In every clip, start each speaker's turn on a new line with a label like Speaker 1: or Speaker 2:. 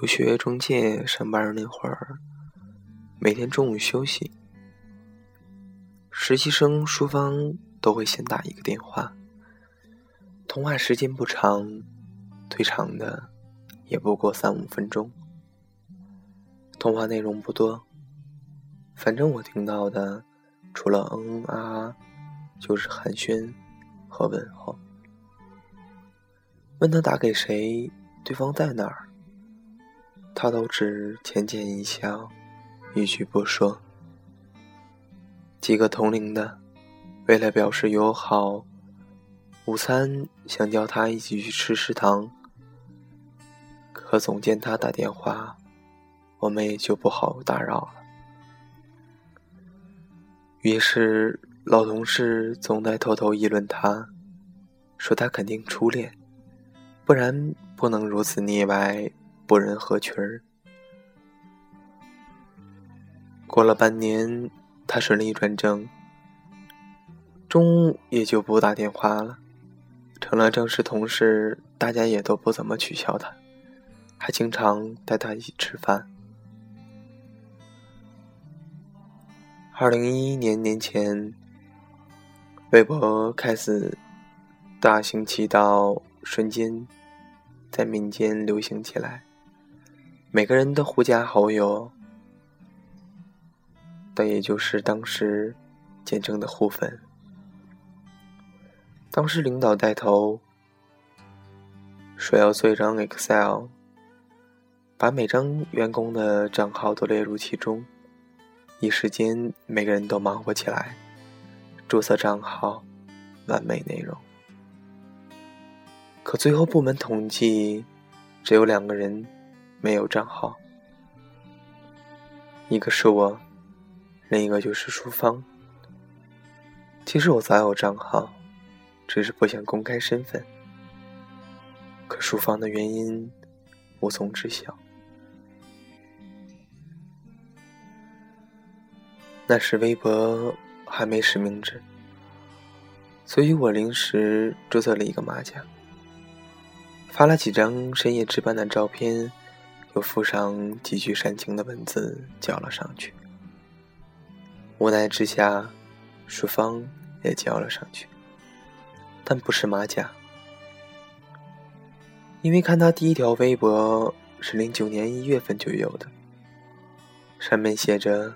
Speaker 1: 留学中介上班那会儿，每天中午休息，实习生淑芳都会先打一个电话。通话时间不长，最长的也不过三五分钟。通话内容不多，反正我听到的，除了嗯啊啊，就是寒暄和问候。问他打给谁，对方在哪儿。他都只浅浅一笑，一句不说。几个同龄的，为了表示友好，午餐想叫他一起去吃食堂，可总见他打电话，我们也就不好打扰了。于是老同事总在偷偷议论他，说他肯定初恋，不然不能如此腻歪。不人合群儿。过了半年，他顺利转正，中也就不打电话了，成了正式同事。大家也都不怎么取笑他，还经常带他一起吃饭。二零一一年年前，微博开始大行其道，瞬间在民间流行起来。每个人的互加好友，但也就是当时简称的互粉。当时领导带头说要做一张 Excel，把每张员工的账号都列入其中，一时间每个人都忙活起来，注册账号，完美内容。可最后部门统计，只有两个人。没有账号，一个是我，另一个就是淑芳。其实我早有账号，只是不想公开身份。可淑芳的原因无从知晓。那时微博还没实名制，所以我临时注册了一个马甲，发了几张深夜值班的照片。又附上几句煽情的文字，交了上去。无奈之下，淑芳也交了上去，但不是马甲，因为看他第一条微博是零九年一月份就有的，上面写着：“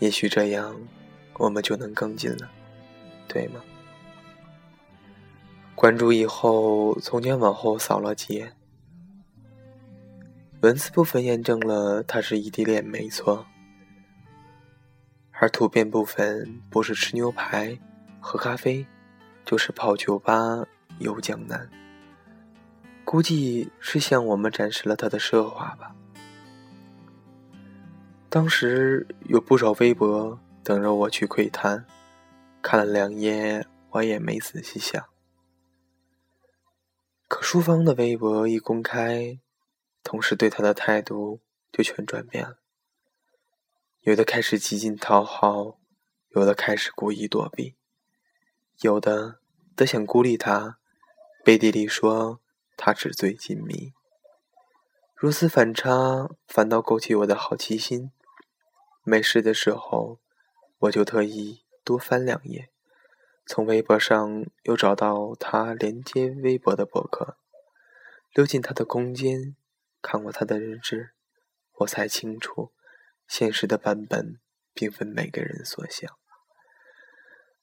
Speaker 1: 也许这样，我们就能更近了，对吗？”关注以后，从前往后扫了几眼。文字部分验证了他是异地恋，没错。而图片部分不是吃牛排、喝咖啡，就是泡酒吧、游江南。估计是向我们展示了他的奢华吧。当时有不少微博等着我去窥探，看了两页，我也没仔细想。可淑芳的微博一公开。同时对他的态度就全转变了，有的开始极尽讨好，有的开始故意躲避，有的则想孤立他，背地里说他纸醉金迷。如此反差，反倒勾起我的好奇心。没事的时候，我就特意多翻两页，从微博上又找到他连接微博的博客，溜进他的空间。看过他的日志，我才清楚，现实的版本并非每个人所想。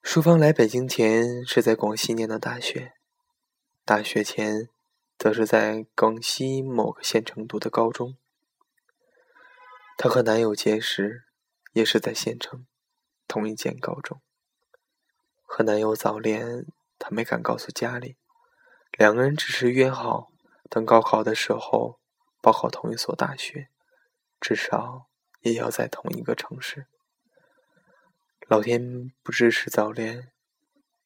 Speaker 1: 淑芳来北京前是在广西念的大学，大学前则是在广西某个县城读的高中。她和男友结识也是在县城同一间高中。和男友早恋，她没敢告诉家里，两个人只是约好等高考的时候。报考同一所大学，至少也要在同一个城市。老天不支持早恋，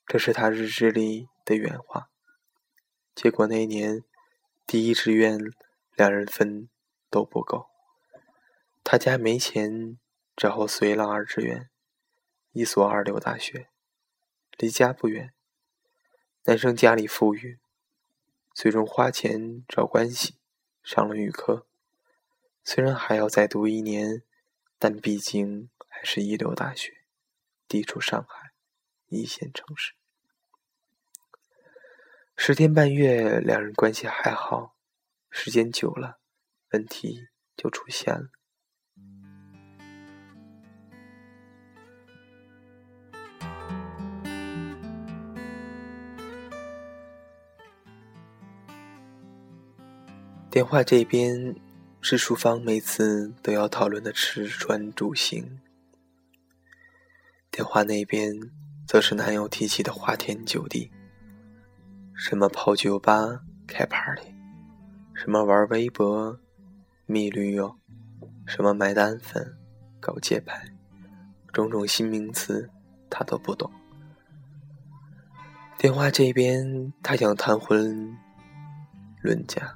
Speaker 1: 这是他日志里的原话。结果那年第一志愿两人分都不够，他家没钱，只好随了二志愿，一所二流大学，离家不远。男生家里富裕，最终花钱找关系。上了预科。虽然还要再读一年，但毕竟还是一流大学，地处上海一线城市。十天半月，两人关系还好。时间久了，问题就出现了。电话这边是淑芳每次都要讨论的吃穿住行，电话那边则是男友提起的花天酒地，什么泡酒吧、开 party，什么玩微博、蜜驴友，什么买单粉、搞街拍，种种新名词他都不懂。电话这边他想谈婚论嫁。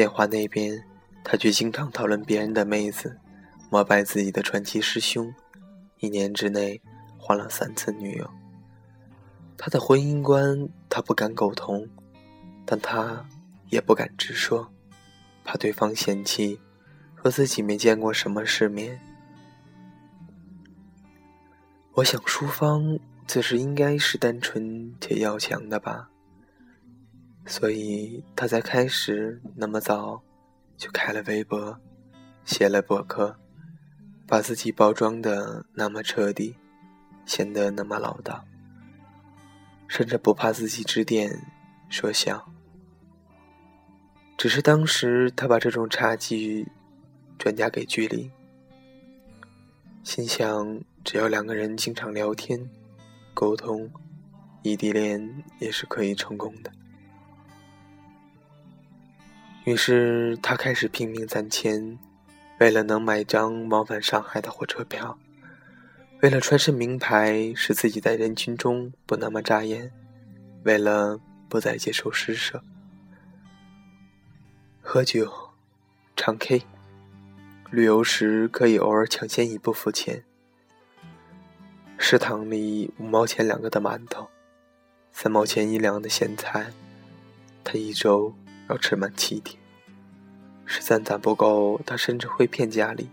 Speaker 1: 电话那边，他却经常讨论别人的妹子，膜拜自己的传奇师兄，一年之内换了三次女友。他的婚姻观，他不敢苟同，但他也不敢直说，怕对方嫌弃，说自己没见过什么世面。我想，淑芳此时应该是单纯且要强的吧。所以他在开始那么早就开了微博，写了博客，把自己包装的那么彻底，显得那么老道，甚至不怕自己指点说笑。只是当时他把这种差距转嫁给距离，心想只要两个人经常聊天、沟通，异地恋也是可以成功的。于是他开始拼命攒钱，为了能买张往返上海的火车票，为了穿身名牌使自己在人群中不那么扎眼，为了不再接受施舍，喝酒、唱 K，旅游时可以偶尔抢先一步付钱。食堂里五毛钱两个的馒头，三毛钱一两的咸菜，他一周。要吃满七天，实在攒不够，他甚至会骗家里，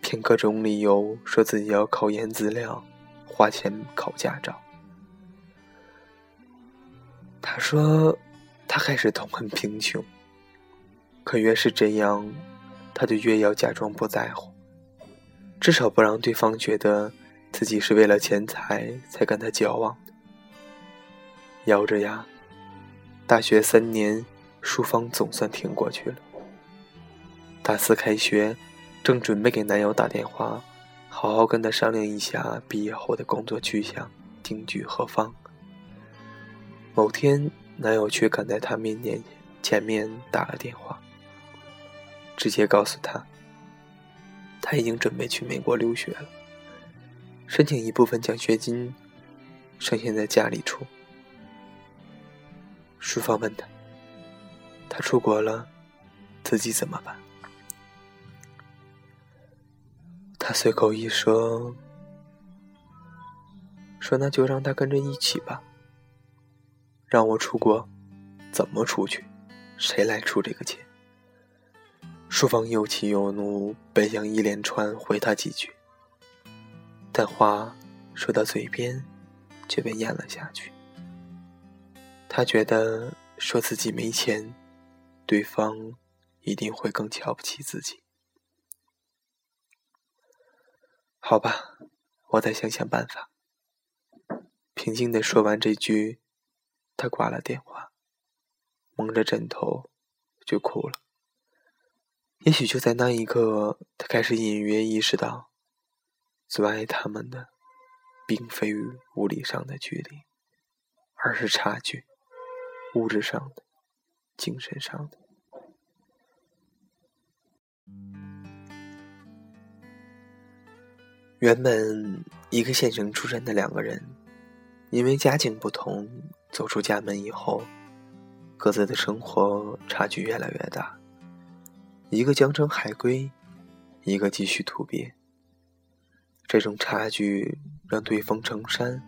Speaker 1: 骗各种理由，说自己要考研资料，花钱考驾照。他说，他开始痛恨贫穷，可越是这样，他就越要假装不在乎，至少不让对方觉得自己是为了钱财才跟他交往的。咬着牙，大学三年。淑芳总算挺过去了。大四开学，正准备给男友打电话，好好跟他商量一下毕业后的工作去向，定居何方。某天，男友却赶在她面前前面打了电话，直接告诉她，他已经准备去美国留学了，申请一部分奖学金，剩下在家里出。淑芳问他。他出国了，自己怎么办？他随口一说，说那就让他跟着一起吧。让我出国，怎么出去？谁来出这个钱？淑芳又气又怒，本想一连串回他几句，但话说到嘴边，却被咽了下去。他觉得说自己没钱。对方一定会更瞧不起自己。好吧，我再想想办法。平静的说完这句，他挂了电话，蒙着枕头就哭了。也许就在那一刻，他开始隐约意识到，阻碍他们的，并非物理上的距离，而是差距，物质上的。精神上的。原本一个县城出身的两个人，因为家境不同，走出家门以后，各自的生活差距越来越大。一个江城海归，一个继续土鳖。这种差距让对方成山，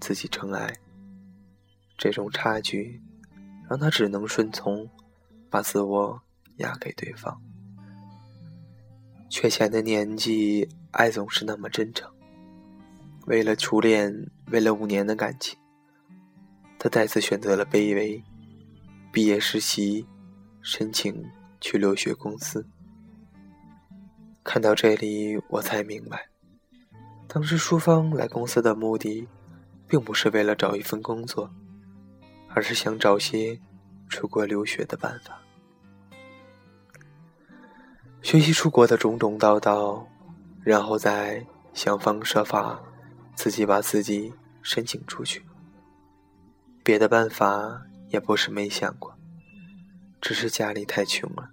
Speaker 1: 自己成爱。这种差距。让他只能顺从，把自我压给对方。缺钱的年纪，爱总是那么真诚。为了初恋，为了五年的感情，他再次选择了卑微。毕业实习，申请去留学公司。看到这里，我才明白，当时淑芳来公司的目的，并不是为了找一份工作，而是想找些出国留学的办法。学习出国的种种道道，然后再想方设法自己把自己申请出去。别的办法也不是没想过，只是家里太穷了，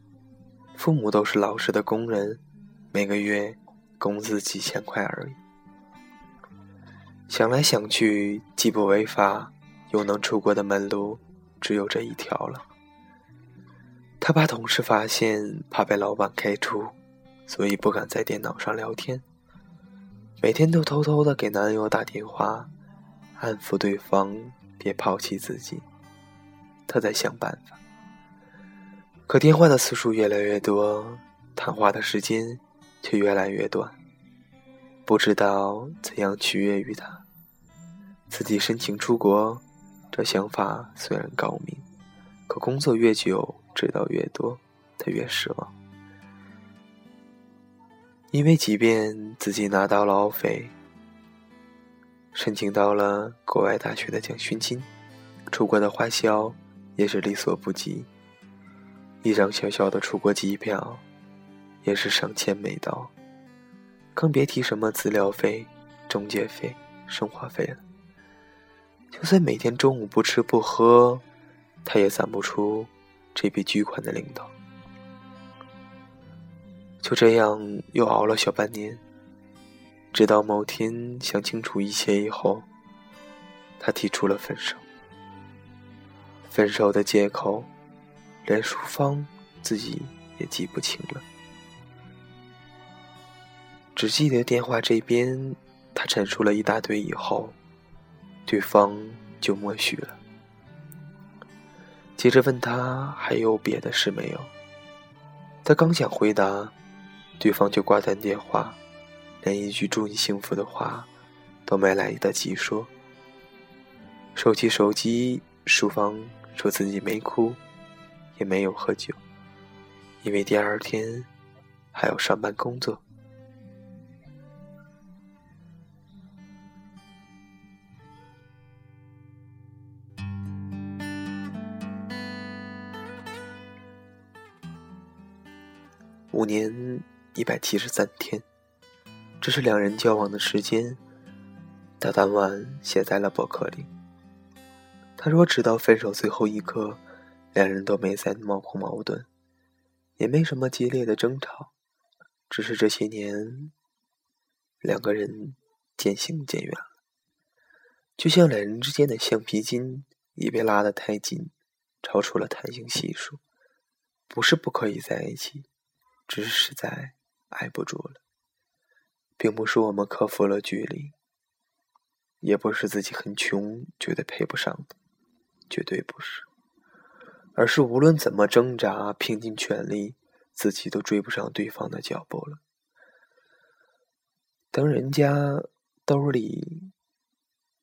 Speaker 1: 父母都是老实的工人，每个月工资几千块而已。想来想去，既不违法，又能出国的门路，只有这一条了。他怕同事发现，怕被老板开除，所以不敢在电脑上聊天。每天都偷偷的给男友打电话，安抚对方别抛弃自己。他在想办法，可电话的次数越来越多，谈话的时间却越来越短。不知道怎样取悦于他。自己申请出国，这想法虽然高明，可工作越久。知道越多，他越失望。因为即便自己拿到了 offer，申请到了国外大学的奖学金，出国的花销也是力所不及。一张小小的出国机票，也是上千美刀，更别提什么资料费、中介费、生活费了。就算每天中午不吃不喝，他也攒不出。这笔巨款的领导，就这样又熬了小半年，直到某天想清楚一切以后，他提出了分手。分手的借口，连淑芳自己也记不清了，只记得电话这边，他陈述了一大堆以后，对方就默许了。接着问他还有别的事没有？他刚想回答，对方就挂断电话，连一句祝你幸福的话都没来得及说。收起手机，淑芳说自己没哭，也没有喝酒，因为第二天还要上班工作。五年一百七十三天，这是两人交往的时间。他当晚写在了博客里。他说：“直到分手最后一刻，两人都没再冒过矛盾，也没什么激烈的争吵，只是这些年，两个人渐行渐远了，就像两人之间的橡皮筋已被拉得太紧，超出了弹性系数，不是不可以在一起。”只是实在挨不住了，并不是我们克服了距离，也不是自己很穷觉得配不上的，绝对不是，而是无论怎么挣扎，拼尽全力，自己都追不上对方的脚步了。当人家兜里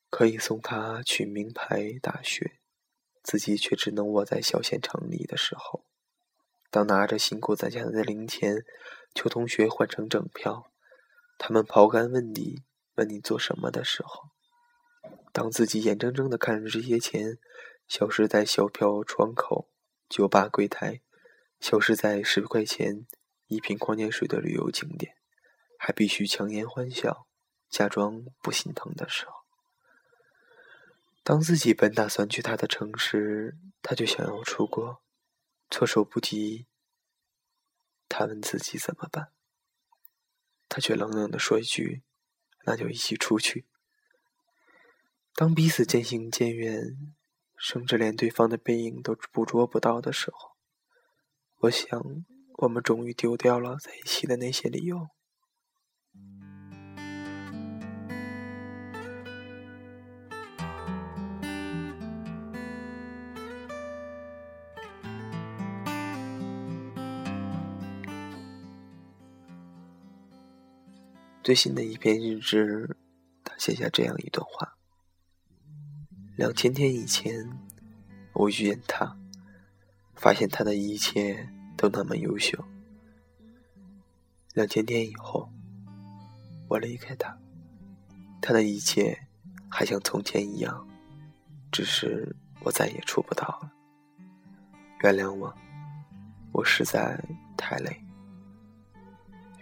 Speaker 1: 可以送他去名牌大学，自己却只能窝在小县城里的时候。当拿着辛苦攒下来的零钱，求同学换成整票，他们刨根问底，问你做什么的时候，当自己眼睁睁的看着这些钱消失在小票窗口、酒吧柜台，消失在十块钱一瓶矿泉水的旅游景点，还必须强颜欢笑，假装不心疼的时候，当自己本打算去他的城市，他就想要出国。措手不及。他问自己怎么办，他却冷冷的说一句：“那就一起出去。”当彼此渐行渐远，甚至连对方的背影都捕捉不到的时候，我想，我们终于丢掉了在一起的那些理由。最新的一篇日志，他写下这样一段话：两千天以前，我遇见他，发现他的一切都那么优秀。两千天以后，我离开他，他的一切还像从前一样，只是我再也触不到了。原谅我，我实在太累。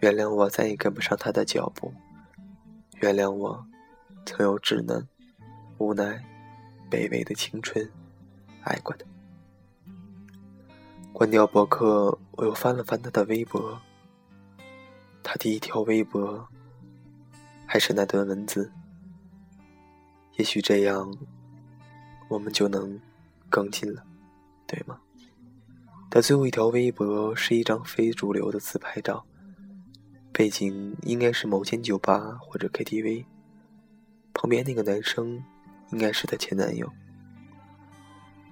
Speaker 1: 原谅我再也跟不上他的脚步。原谅我，曾有稚嫩、无奈、卑微的青春，爱过他。关掉博客，我又翻了翻他的微博。他第一条微博，还是那段文字。也许这样，我们就能更近了，对吗？他最后一条微博是一张非主流的自拍照，背景应该是某间酒吧或者 KTV，旁边那个男生应该是她前男友。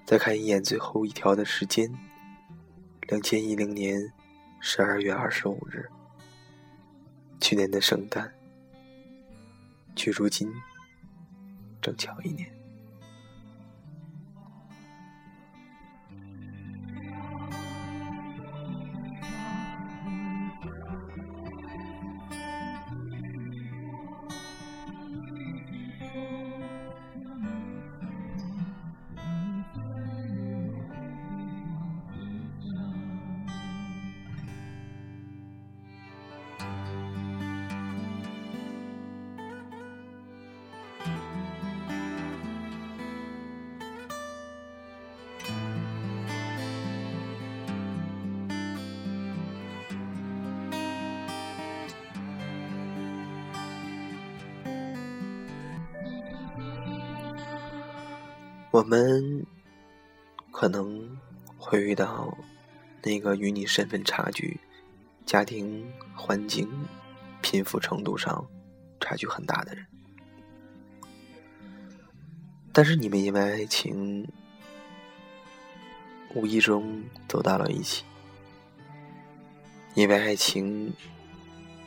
Speaker 1: 再看一眼最后一条的时间，两千一零年十二月二十五日，去年的圣诞，距如今正巧一年。我们可能会遇到那个与你身份差距、家庭环境、贫富程度上差距很大的人，但是你们因为爱情无意中走到了一起，因为爱情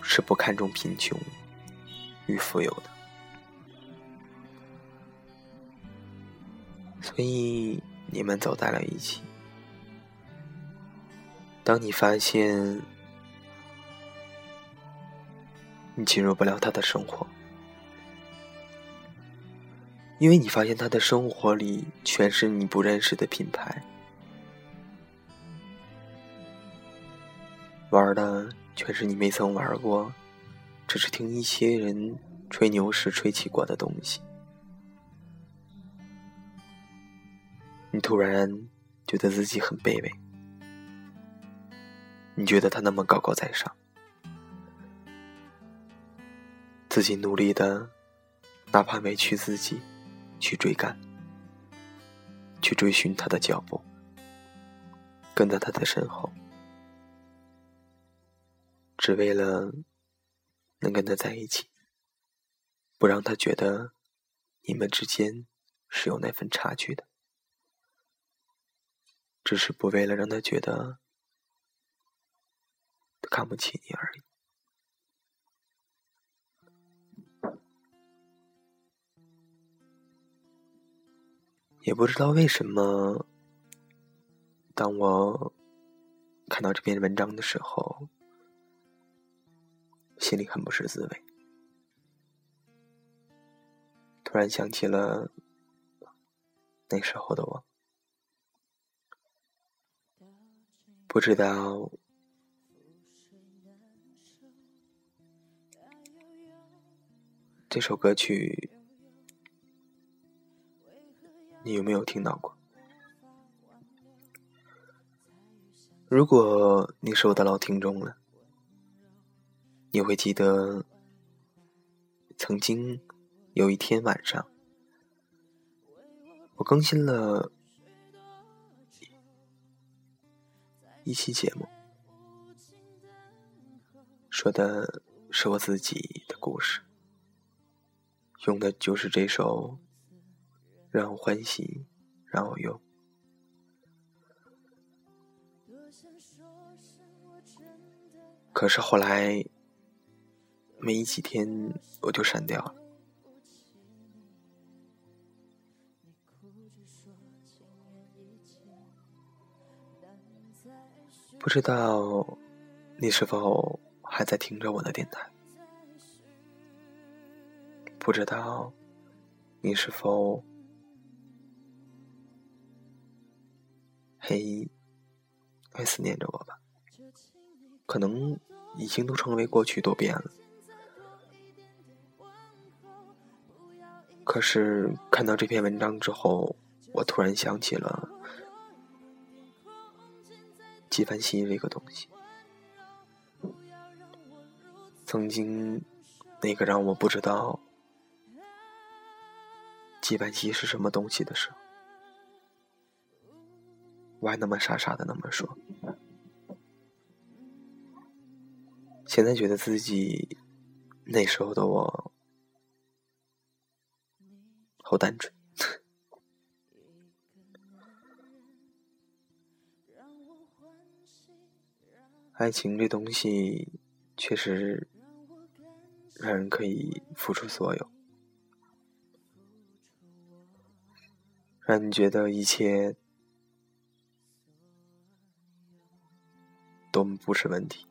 Speaker 1: 是不看重贫穷与富有的。所以你们走在了一起。当你发现你进入不了他的生活，因为你发现他的生活里全是你不认识的品牌，玩的全是你没曾玩过，只是听一些人吹牛时吹起过的东西。你突然觉得自己很卑微，你觉得他那么高高在上，自己努力的，哪怕委屈自己，去追赶，去追寻他的脚步，跟在他的身后，只为了能跟他在一起，不让他觉得你们之间是有那份差距的。只是不为了让他觉得看不起你而已。也不知道为什么，当我看到这篇文章的时候，心里很不是滋味。突然想起了那时候的我。不知道这首歌曲你有没有听到过？如果你是我的老听众了，你会记得曾经有一天晚上，我更新了。一期节目，说的是我自己的故事，用的就是这首《让我欢喜让我忧》。可是后来没几天我就删掉了。不知道你是否还在听着我的电台？不知道你是否还还思念着我吧？可能已经都成为过去，多变了。可是看到这篇文章之后，我突然想起了。纪梵希这个东西，曾经那个让我不知道纪梵希是什么东西的时候，我还那么傻傻的那么说。现在觉得自己那时候的我好单纯。爱情这东西，确实让人可以付出所有，让你觉得一切都不是问题。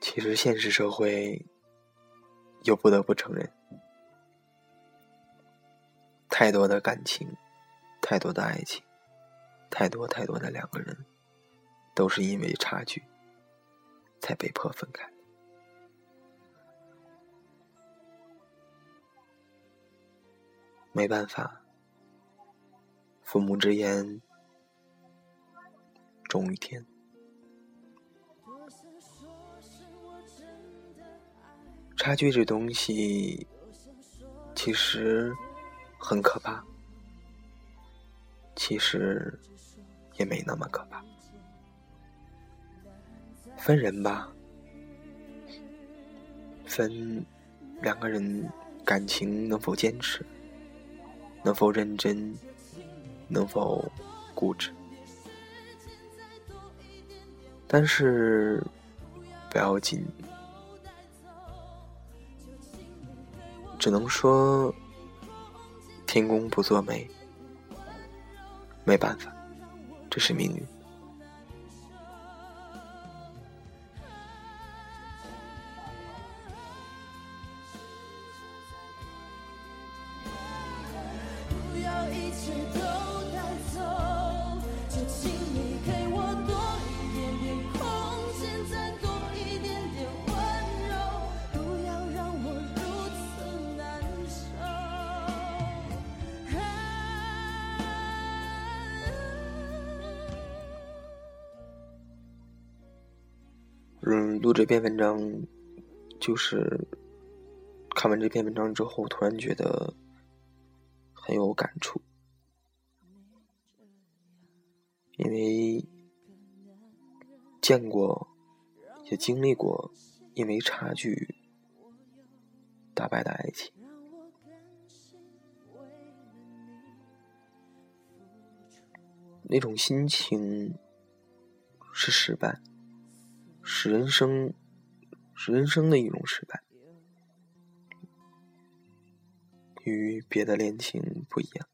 Speaker 1: 其实现实社会又不得不承认，太多的感情，太多的爱情。太多太多的两个人，都是因为差距，才被迫分开。没办法，父母之言，终于天。差距这东西，其实很可怕。其实。也没那么可怕，分人吧，分两个人感情能否坚持，能否认真，能否固执，但是不要紧，只能说天公不作美，没办法。这是命运。嗯，录这篇文章，就是看完这篇文章之后，突然觉得很有感触，因为见过，也经历过，因为差距打败的爱情，那种心情是失败。是人生，是人生的一种失败，与别的恋情不一样。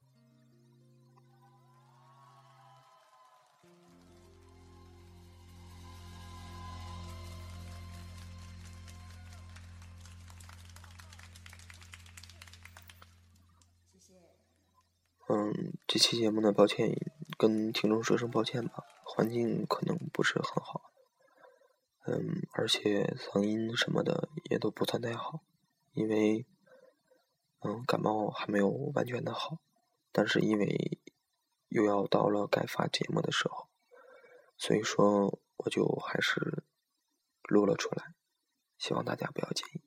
Speaker 1: 嗯，这期节目呢，抱歉，跟听众说声抱歉吧，环境可能不是很好。嗯，而且嗓音什么的也都不算太好，因为嗯感冒还没有完全的好，但是因为又要到了该发节目的时候，所以说我就还是录了出来，希望大家不要介意。